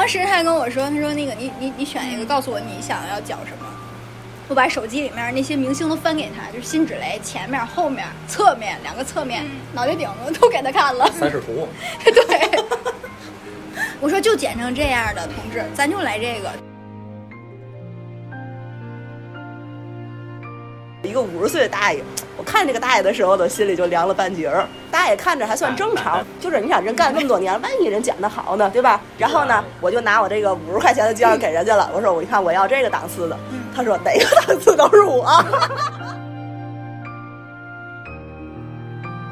当时他还跟我说，他说那个你你你选一个，告诉我你想要讲什么。我把手机里面那些明星都翻给他，就是辛芷蕾前面、后面、侧面两个侧面、脑袋顶子都给他看了。三视图，对，我说就剪成这样的同志，咱就来这个。一个五十岁的大爷，我看这个大爷的时候，都心里就凉了半截儿。大爷看着还算正常，就是你想人干这么多年，万一人剪的好呢，对吧？然后呢，我就拿我这个五十块钱的镜给人家了，我说我一看我要这个档次的，他说哪个档次都是我。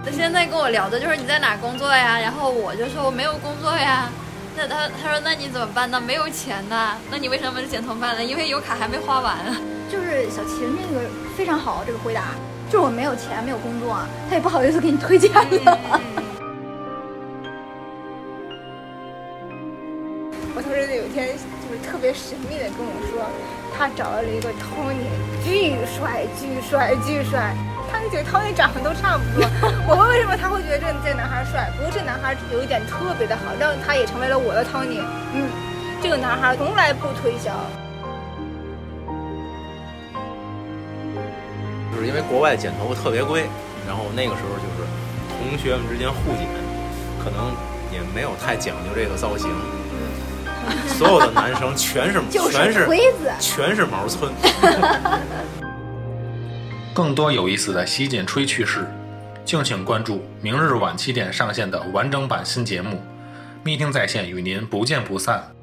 他现在跟我聊的就是你在哪工作呀？然后我就说我没有工作呀。那他他说那你怎么办呢？没有钱呢？那你为什么剪头发呢？因为有卡还没花完。就是小秦这个非常好，这个回答就是我没有钱，没有工作，他也不好意思给你推荐了。我同事有一天就是特别神秘的跟我说，他找到了一个 Tony，巨帅巨帅巨帅，他就觉得 Tony 长得都差不多。我问为什么他会觉得这这男孩帅？不过这男孩有一点特别的好，让他也成为了我的 Tony。嗯，这个男孩从来不推销。就是因为国外剪头发特别贵，然后那个时候就是同学们之间互剪，可能也没有太讲究这个造型。所有的男生全是 全是全是毛寸。更多有意思的洗剪吹趣事，敬请关注明日晚七点上线的完整版新节目《密听在线》，与您不见不散。